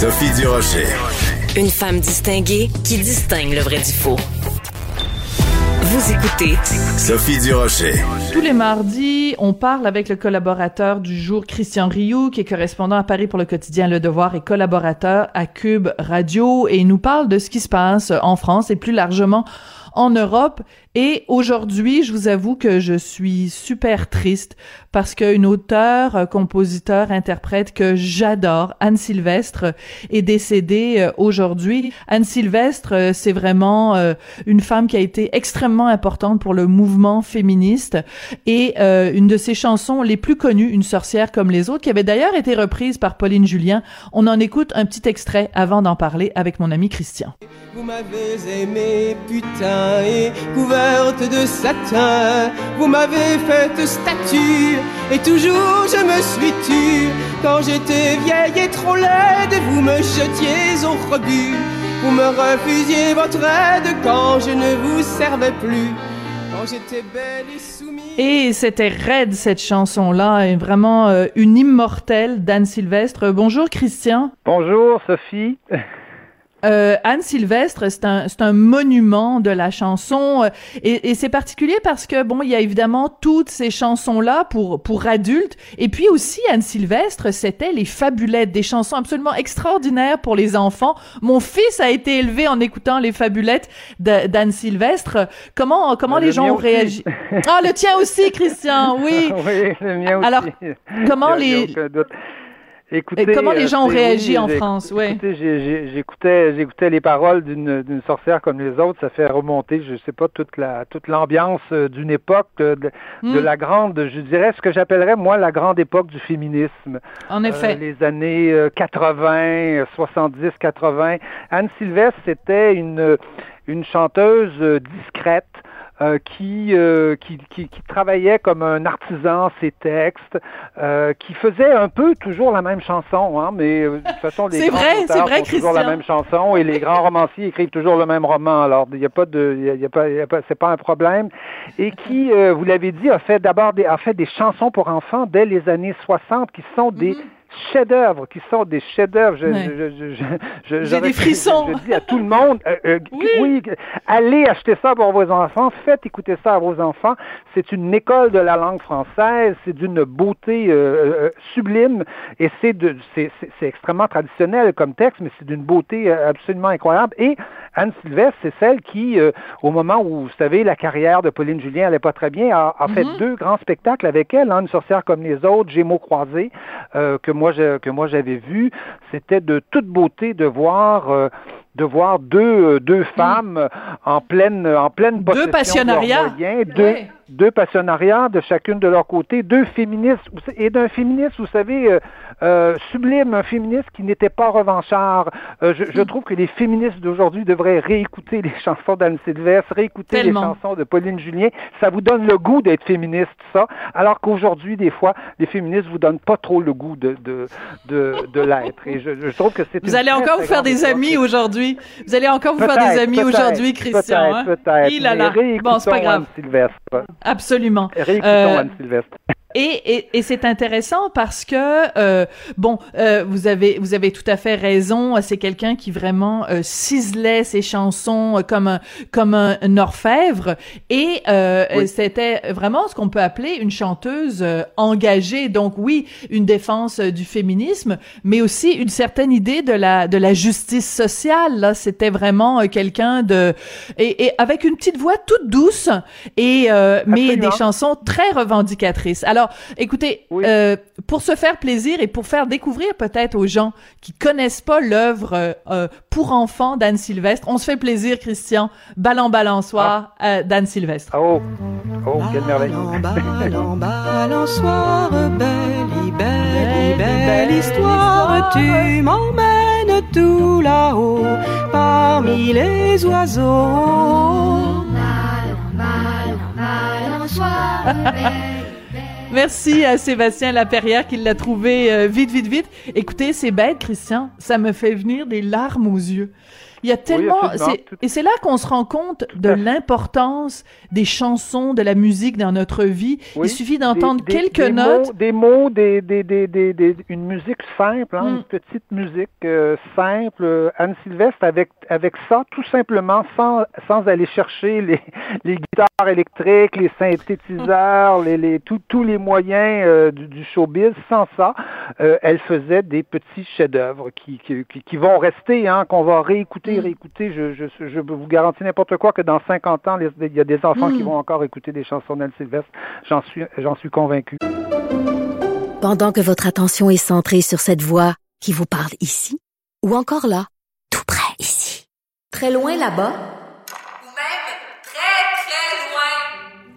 Sophie Durocher. Une femme distinguée qui distingue le vrai du faux. Vous écoutez Sophie Durocher. Tous les mardis, on parle avec le collaborateur du jour, Christian Rioux, qui est correspondant à Paris pour le quotidien Le Devoir et collaborateur à Cube Radio, et il nous parle de ce qui se passe en France et plus largement en Europe. Et aujourd'hui, je vous avoue que je suis super triste parce qu'une auteure, euh, compositeur, interprète que j'adore, Anne Sylvestre, est décédée euh, aujourd'hui. Anne Sylvestre, euh, c'est vraiment une femme qui a été extrêmement importante pour le mouvement féministe et une de ses chansons les plus connues, Une sorcière comme les autres, qui avait d'ailleurs été reprise par Pauline Julien. On en écoute un petit extrait avant d'en parler avec mon ami Christian. Couverte de satin. Vous m'avez fait statue, et toujours je me suis tue. Quand j'étais vieille et trop laide, vous me jetiez au rebut. Vous me refusiez votre aide quand je ne vous servais plus. Quand j'étais belle et soumise. Et c'était raide cette chanson-là, et vraiment euh, une immortelle d'Anne Sylvestre. Bonjour Christian. Bonjour Sophie. Euh, Anne Sylvestre, c'est un, c'est un monument de la chanson euh, et, et c'est particulier parce que bon, il y a évidemment toutes ces chansons là pour pour adultes et puis aussi Anne Sylvestre, c'était les fabulettes, des chansons absolument extraordinaires pour les enfants. Mon fils a été élevé en écoutant les fabulettes d'Anne Sylvestre. Comment comment Euh, les le gens ont réagi? Ah, le tien aussi, Christian. Oui. oui, le mien aussi. Alors, comment les-. Écoutez, Et comment les euh, gens ont réagi oui, en France, ouais. J'écoutais, j'écoutais les paroles d'une, sorcière comme les autres. Ça fait remonter, je sais pas, toute la, toute l'ambiance euh, d'une époque euh, de, de Mm. la grande, je dirais ce que j'appellerais moi la grande époque du féminisme. En effet. Euh, les années euh, 80, euh, 70, 80. Anne Sylvestre, c'était une, une chanteuse discrète. Euh, qui, euh, qui, qui, qui travaillait comme un artisan ses textes, euh, qui faisait un peu toujours la même chanson, hein, mais euh, de toute façon les grands vrai, auteurs vrai, font toujours la même chanson et les grands romanciers écrivent toujours le même roman. Alors il n'y a pas de, y a, y a pas, il y a pas, c'est pas un problème. Et qui, vous l'avez dit, a fait d'abord des, a fait des chansons pour enfants dès les années 60 qui sont des chefs-d'œuvre, qui sont des chefs-d'œuvre. Je, Mm-hmm. Ouais. je, je, je, je, J'ai des frissons. Je, dis à tout le monde, euh, euh, Oui. oui, allez acheter ça pour vos enfants, faites écouter ça à vos enfants. C'est une école de la langue française, c'est d'une beauté euh, sublime et c'est de, c'est, c'est, c'est extrêmement traditionnel comme texte, mais c'est d'une beauté absolument incroyable. Et Anne Sylvestre, c'est celle qui, euh, au moment où, vous savez, la carrière de Pauline Julien allait pas très bien, a, a fait deux grands spectacles avec elle, hein, Une sorcière comme les autres, Gémeaux croisés, euh, que moi que moi j'avais vu. C'était de toute beauté de voir. Euh, de voir deux, euh, deux femmes euh, en pleine en pleine possession de leurs passionnariats. moyens, deux, deux passionnariats de chacune de leur côté, deux féministes, et d'un féministe, vous savez, euh, euh, sublime, un féministe qui n'était pas revanchard. Euh, je, je trouve que les féministes d'aujourd'hui devraient réécouter les chansons d'Anne Sylvestre, réécouter Tellement. les chansons de Pauline Julien. Ça vous donne le goût d'être féministe, ça. Alors qu'aujourd'hui, des fois, les féministes vous donnent pas trop le goût de, de, de, de l'être. Et je, je trouve que c'est Vous allez encore vous faire des amis aujourd'hui. Vous allez encore vous faire des Peut-être, amis peut-être, aujourd'hui, Christian. hein? Peut-être, peut-être. Là. réécoutons Bon, c'est pas grave. Anne Sylvestre. Absolument. Réécoutons Euh, Anne Sylvestre. Et, et, et c'est intéressant parce que euh, bon, euh, vous avez vous avez tout à fait raison. C'est quelqu'un qui vraiment euh, ciselait ses chansons comme un comme un, un orfèvre et euh, Oui. c'était vraiment ce qu'on peut appeler une chanteuse euh, engagée. Donc oui, une défense euh, du féminisme, mais aussi une certaine idée de la de la justice sociale. Là, c'était vraiment quelqu'un de et, et avec une petite voix toute douce et euh, mais des chansons très revendicatrices. Alors, écoutez, Oui. euh, pour se faire plaisir et pour faire découvrir peut-être aux gens qui connaissent pas l'œuvre euh, euh, pour enfants d'Anne Sylvestre, on se fait plaisir, Christian. Ballant balançoire euh, d'Anne Sylvestre. Oh, oh, quelle merveille. Ballant, balançoire, belle, belle, belle histoire, tu m'emmènes tout là-haut, parmi les oiseaux. Merci à Sébastien Laperrière qui l'a trouvé euh, vite, vite, vite. Écoutez, c'est bête, Christian. Ça me fait venir des larmes aux yeux. Il y a tellement, et c'est là qu'on se rend compte de l'importance des chansons, de la musique dans notre vie. Il suffit d'entendre quelques notes. des mots, des, des, des, une musique simple, hein, une mm. petite musique euh, simple. Anne Sylvestre avec avec ça, tout simplement, sans sans aller chercher les, les guitares électriques, les synthétiseurs, les, les tous les moyens euh, du, showbiz. Sans ça, euh, elle faisait des petits chefs-d'œuvre qui, qui, qui, vont rester, hein, qu'on va réécouter écouter, mm. Je, je, je vous garantis n'importe quoi que dans 50 ans, il y a des enfants qui mm. vont encore écouter des chansons d'Anne Sylvestre. J'en suis, j'en suis convaincu. Pendant que votre attention est centrée sur cette voix qui vous parle ici, ou encore là, tout près ici, très loin là-bas, ou même très, très loin,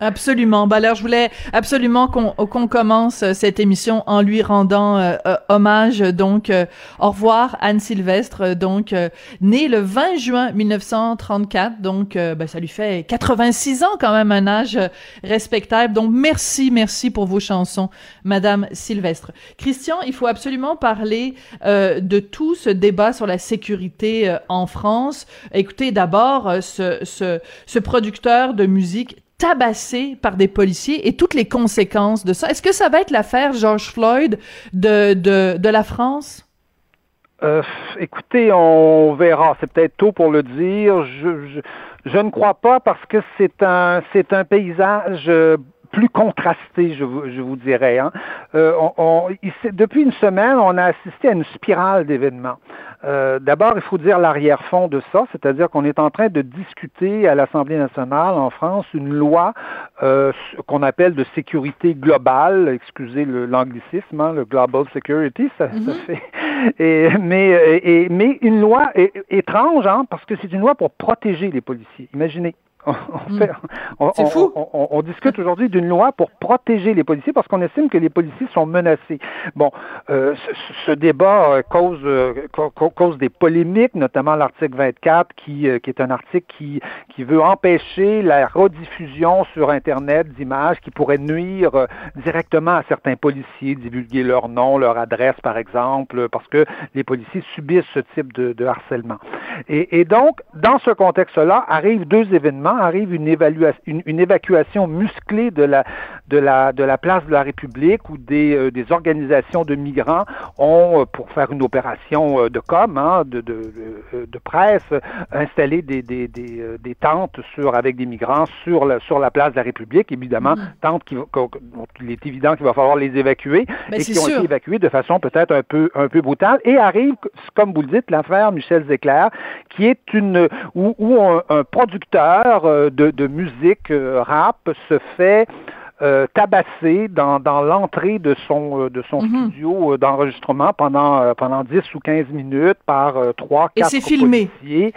Absolument. Ben alors, je voulais absolument qu'on commence euh, cette émission en lui rendant euh, euh, hommage. Donc, au revoir Anne Sylvestre, donc née le 20 juin 1934. Donc, ben, ça lui fait 86 ans quand même, un âge respectable. Donc, merci, merci pour vos chansons, Madame Sylvestre. Christian, il faut absolument parler de tout ce débat sur la sécurité en France. Écoutez, d'abord, ce, ce, ce producteur de musique tabassé par des policiers et toutes les conséquences de ça. Est-ce que ça va être l'affaire George Floyd de, de, de la France? Euh, écoutez, on verra. C'est peut-être tôt pour le dire. Je, je, je, ne crois pas parce que c'est un, c'est un paysage euh, plus contrasté, je vous, je vous dirais. Hein. Euh, on, on, depuis une semaine, on a assisté à une spirale d'événements. Euh, d'abord, il faut dire l'arrière-fond de ça, c'est-à-dire qu'on est en train de discuter à l'Assemblée nationale en France une loi euh, qu'on appelle de sécurité globale, excusez l'anglicisme, hein, le Global Security, ça, ça mm-hmm. fait. Et, mais, et, mais une loi étrange, hein, parce que c'est une loi pour protéger les policiers. Imaginez. On, on, fou. On, discute aujourd'hui d'une loi pour protéger les policiers parce qu'on estime que les policiers sont menacés. Bon, euh, ce, débat euh, cause, euh, cause des polémiques, notamment l'article 24 qui, qui est un article qui, qui veut empêcher la rediffusion sur Internet d'images qui pourraient nuire directement à certains policiers, divulguer leur nom, leur adresse, par exemple, parce que les policiers subissent ce type de, de harcèlement. Et, donc, dans ce contexte-là, arrivent deux événements arrive une, évacuation musclée de la, de, la, de la place de la République où des, euh, des organisations de migrants ont, euh, pour faire une opération euh, de com, hein, de, de, de, presse, installé des, des, des, des, tentes sur, avec des migrants sur la, sur la place de la République, évidemment, mm. tentes qui, il est évident qu'il va falloir les évacuer ben, et qui ont été évacuées de façon peut-être un peu, un peu brutale. Et arrive, comme vous le dites, l'affaire Michel Zecler, qui est une où, où un producteur euh, de, musique euh, rap se fait euh, tabasser dans, l'entrée de son de son mhm. studio d'enregistrement pendant pendant 10 ou 15 minutes par trois quatre policiers.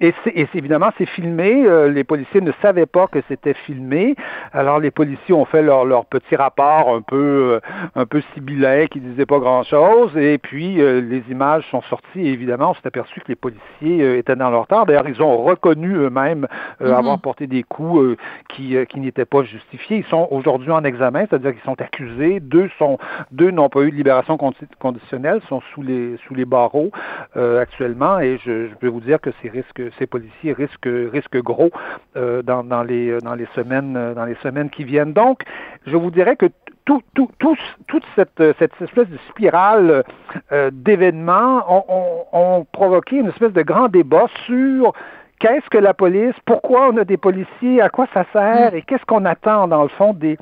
Et, c'est, évidemment, c'est filmé. Euh, les policiers ne savaient pas que c'était filmé. Alors, les policiers ont fait leur, leur petit rapport un peu, euh, un peu sibyllin qui disait pas grand-chose. Et puis, euh, les images sont sorties. Et évidemment, on s'est aperçu que les policiers étaient dans leur temps. D'ailleurs, ils ont reconnu eux-mêmes mm-hmm. avoir porté des coups qui, qui n'étaient pas justifiés. Ils sont aujourd'hui en examen, c'est-à-dire qu'ils sont accusés. Deux sont, deux n'ont pas eu de libération conditionnelle, sont sous les, sous les barreaux actuellement. Et je, je peux vous dire que ces risques ces policiers risquent, risquent gros euh, dans, dans, les, dans, les semaines, euh, dans les semaines qui viennent. Donc, je vous dirais que tout, tout, toute cette, cette, espèce de spirale euh, d'événements ont, ont, ont, provoqué une espèce de grand débat sur qu'est-ce que la police, pourquoi on a des policiers, à quoi ça sert? Et qu'est-ce qu'on attend dans le fond des,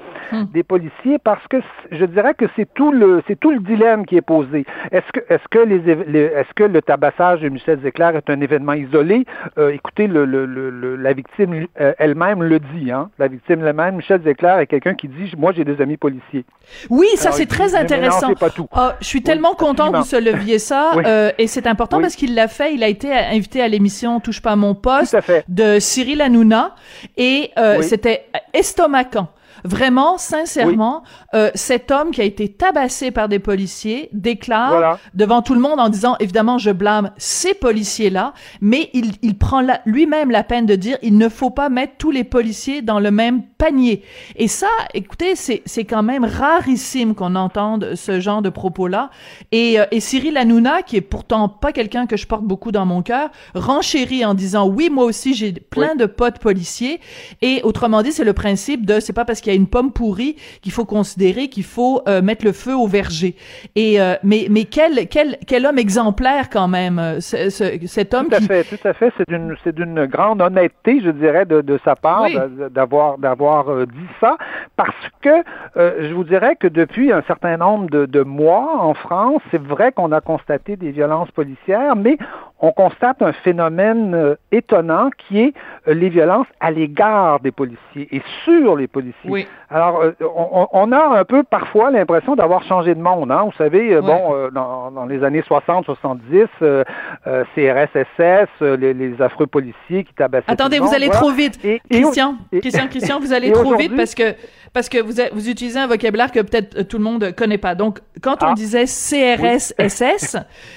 des policiers? Parce que je dirais que c'est tout le c'est tout le dilemme qui est posé. Est-ce que est-ce que les, est-ce que le tabassage de Michel Zéclair est un événement isolé? Euh, Écoutez, le, le, le- le- la victime euh, elle-même le dit. Hein? La victime elle-même, Michel Zéclair, est quelqu'un qui dit moi j'ai des amis policiers. Oui, ça c'est très non, intéressant. pas tout. Ah, je suis tellement content que vous se leviez ça Oui. euh, et c'est important Oui. parce qu'il l'a fait. Il a été invité à l'émission Touche pas à mon poste de Cyril Hanouna et euh, Oui. c'était estomacant. Vraiment, sincèrement, euh, cet homme qui a été tabassé par des policiers déclare Voilà. devant tout le monde en disant, évidemment, je blâme ces policiers-là, mais il, il prend lui-même la peine de dire, il ne faut pas mettre tous les policiers dans le même panier. Et ça, écoutez, c'est c'est quand même rarissime qu'on entende ce genre de propos-là. Et, euh, et Cyril Hanouna, qui est pourtant pas quelqu'un que je porte beaucoup dans mon cœur, renchérit en disant, oui, moi aussi, j'ai plein de potes policiers. Et autrement dit, c'est le principe de, c'est pas parce qu'il y a une pomme pourrie qu'il faut considérer qu'il faut euh, mettre le feu au verger. Et euh, mais mais quel quel quel homme exemplaire quand même, euh, ce- ce- cet homme Tout à qui fait, tout à fait. C'est d'une, c'est d'une grande honnêteté, je dirais, de, de sa part Oui. d'avoir, d'avoir dit ça, parce que euh, je vous dirais que depuis un certain nombre de, de mois en France, c'est vrai qu'on a constaté des violences policières, mais on constate un phénomène euh, étonnant qui est euh, les violences à l'égard des policiers et sur les policiers. Oui. Alors, euh, on, on a un peu parfois l'impression d'avoir changé de monde. Hein? Vous savez, bon, dans, dans les années 60-70, euh, euh, CRS-SS, les, les affreux policiers qui tabassaient Attendez, tout vous monde, allez voilà. trop vite. Et- et- Christian, et- Christian, Christian, vous allez trop vite parce que parce que vous, a- vous utilisez un vocabulaire que peut-être tout le monde connaît pas. Donc, quand on Ah. disait CRS-SS,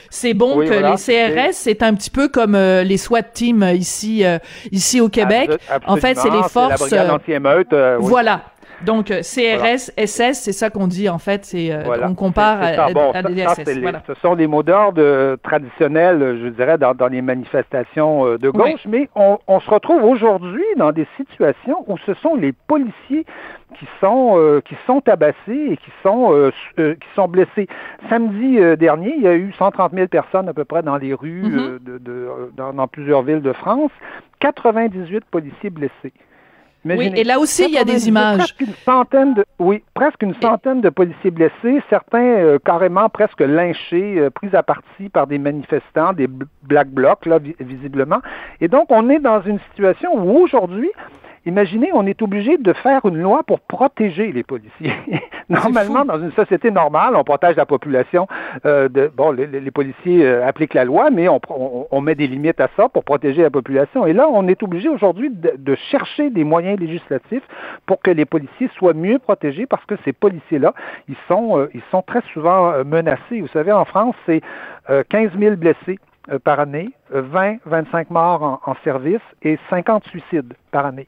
c'est bon que voilà, les CRS, c'est un petit peu comme euh, les SWAT teams euh, ici euh, ici au Québec. En fait, c'est les forces. la brigade euh, anti-émeute. euh, oui. Voilà. Donc, euh, CRS, SS, c'est ça qu'on dit, en fait. C'est, euh, Voilà. on compare à. Bon, des SS. Voilà. Ce sont des mots d'ordre euh, traditionnels, je dirais, dans, dans les manifestations de gauche, mais on, on se retrouve aujourd'hui dans des situations où ce sont les policiers qui sont euh, qui sont tabassés et qui sont euh, qui sont blessés. Samedi dernier, il y a eu 130 000 personnes à peu près dans les rues Mhm. euh, de, de- dans, dans plusieurs villes de France, 98 policiers blessés. Oui, et là aussi, il y a des 98, images. Presque une centaine de, oui, presque une centaine de policiers blessés, certains euh, carrément presque lynchés, euh, pris à partie par des manifestants, des bl- black blocs, là, vi- visiblement. Et donc, on est dans une situation où aujourd'hui, Imaginez, on est obligé de faire une loi pour protéger les policiers. Normalement, dans une société normale, on protège la population. euh, de, bon, les, les- policiers euh, appliquent la loi, mais on, on, on met des limites à ça pour protéger la population. Et là, on est obligé aujourd'hui de, de chercher des moyens législatifs pour que les policiers soient mieux protégés parce que ces policiers-là, ils sont, euh, ils sont très souvent euh, menacés. Vous savez, en France, c'est euh, 15 000 blessés euh, par année, euh, 20, 25 morts en, en service et 50 suicides par année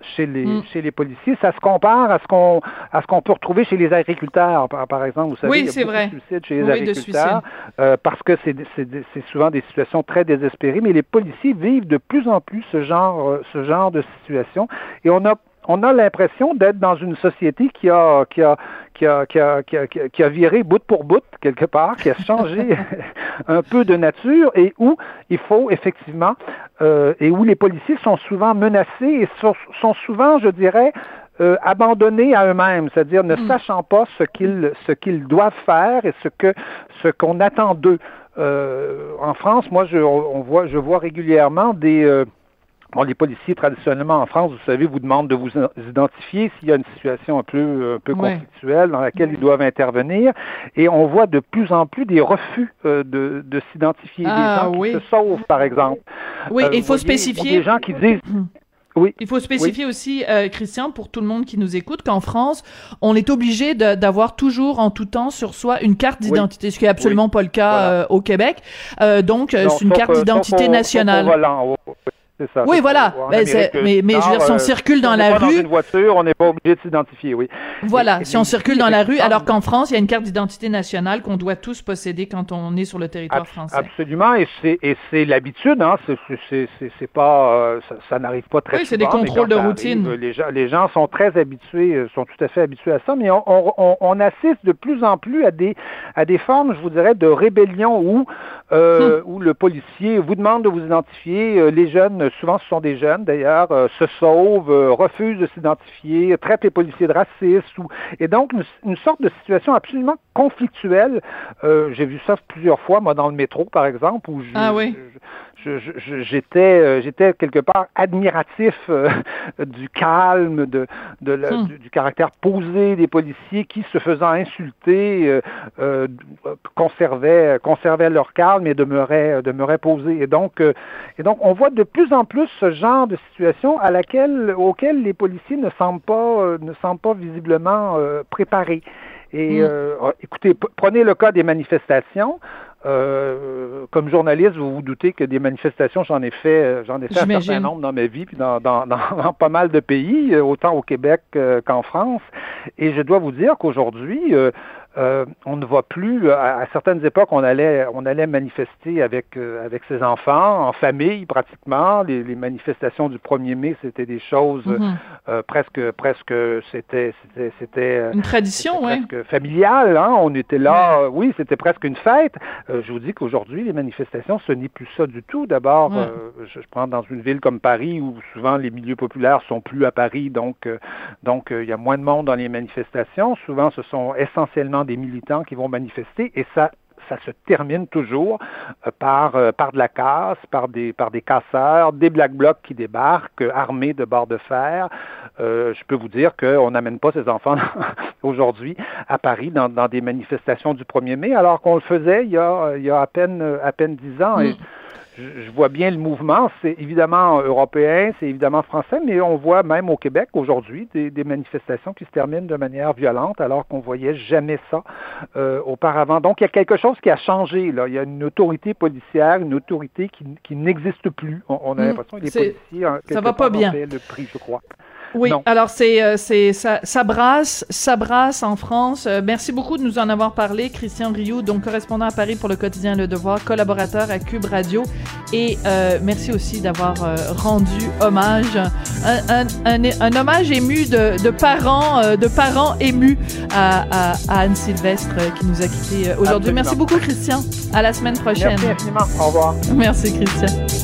chez les Mm. chez les policiers. Ça se compare à ce qu'on à ce qu'on peut retrouver chez les agriculteurs, par, par exemple. Vous savez, Oui, c'est vrai. de suicides chez les Oui, de agriculteurs euh, parce que c'est c'est c'est souvent des situations très désespérées. Mais les policiers vivent de plus en plus ce genre euh, ce genre de situation et on a on a l'impression d'être dans une société qui a qui a qui a, qui a, qui a, qui a- viré bout pour bout quelque part, qui a changé un peu de nature et où il faut effectivement euh, et où les policiers sont souvent menacés et sont, sont souvent, je dirais, euh, abandonnés à eux-mêmes, c'est-à-dire ne sachant pas ce qu'ils ce qu'ils doivent faire et ce que ce qu'on attend d'eux. Euh, en France, moi, je, on voit, je vois régulièrement des euh, Bon, les policiers, traditionnellement en France, vous savez, vous demandent de vous identifier s'il y a une situation un peu, un peu Ouais. conflictuelle dans laquelle ils doivent intervenir. Et on voit de plus en plus des refus euh, de, de s'identifier. Ah, des gens qui oui. se sauvent, par exemple. Oui, Euh, il faut voyez, spécifier. Des gens qui disent... Oui. Il faut spécifier aussi, euh, Christian, pour tout le monde qui nous écoute, qu'en France, on est obligé d'avoir toujours en tout temps sur soi une carte Oui. d'identité, ce qui est absolument pas le cas Voilà. euh, au Québec. Euh, donc, euh, c'est une carte euh, d'identité au- sauf au nationale. volant, ça, Oui, voilà. Ben, mais- mais je veux dire, si on Nord, circule dans on la pas rue- dans une voiture, on n'est pas obligé de s'identifier, oui. Voilà, Et- si on circule dans la rue, alors qu'en France, il y a une carte d'identité nationale qu'on doit tous posséder quand on est sur le territoire français. Absolument, et c'est et c'est l'habitude, hein. C'est c'est c'est c'est pas euh, ça, ça n'arrive pas très Oui, c'est souvent. des contrôles de routine. les gens les gens sont très habitués, euh, sont tout à fait habitués à ça, mais on, on, on- on assiste de plus en plus à des à des formes, je vous dirais, de rébellion où Hmm. euh, où le policier vous demande de vous identifier, euh, les jeunes souvent ce sont des jeunes d'ailleurs, se sauvent, refusent de s'identifier, traitent les policiers de racistes, ou... et donc une, sorte de situation absolument conflictuelle. J'ai vu ça plusieurs fois, moi, dans le métro, par exemple, où je, ah oui j'étais euh, j'étais quelque part admiratif euh, du calme, de, de hmm. du, caractère posé des policiers qui, se faisant insulter, euh, conservaient conservaient leur calme et demeuraient demeuraient posés. Et donc et donc on voit de plus en plus ce genre de situation à laquelle auquel les policiers ne semblent pas ne semblent pas visiblement préparés. Et hmm. écoutez, prenez le cas des manifestations. Euh, comme journaliste, vous vous doutez que des manifestations, j'en ai fait, euh, j'en ai fait un certain nombre dans ma vie, puis dans, dans, dans, pas mal de pays, euh, autant au Québec qu'en France. Et je dois vous dire qu'aujourd'hui, euh, on ne voit plus. À, certaines époques, on allait, on allait manifester avec euh, avec ses enfants, en famille pratiquement. Les, manifestations du 1er mai, c'était des choses mhm. euh, presque presque c'était c'était une tradition. Presque familiale. Hein? On était là. oui, c'était presque une fête. je vous dis qu'aujourd'hui, les manifestations, ce n'est plus ça du tout. D'abord, je, prends dans une ville comme Paris où souvent les milieux populaires sont plus à Paris, donc donc il y a moins de monde dans les manifestations. Souvent, ce sont essentiellement des militants qui vont manifester et ça ça se termine toujours euh, par, euh, par de la casse, par des, par des casseurs, des black blocs qui débarquent, armés de barres de fer. Euh, je peux vous dire qu'on n'amène pas ces enfants aujourd'hui à Paris dans, des manifestations du 1er mai, alors qu'on le faisait il y a, il y a à peine à peine dix ans. Je vois bien le mouvement. C'est évidemment européen, c'est évidemment français, mais on voit même au Québec aujourd'hui des, manifestations qui se terminent de manière violente alors qu'on voyait jamais ça euh, auparavant. Donc il y a quelque chose qui a changé. Là. Il y a une autorité policière, une autorité qui, n'existe plus. On, a hmm. l'impression que les policiers, ça va pas bien. le prix, je crois. Oui, alors c'est euh, c'est ça, ça brasse, ça brasse en France. Euh, merci beaucoup de nous en avoir parlé, Christian Rioux, donc correspondant à Paris pour le quotidien Le Devoir, collaborateur à Cube Radio, et euh, merci aussi d'avoir rendu hommage, un, un, un, hommage ému de, de parents, de parents émus à, à, Anne Sylvestre qui nous a quittés aujourd'hui. Merci beaucoup, Christian. À la semaine prochaine. Merci infiniment. Au revoir. Merci, Christian.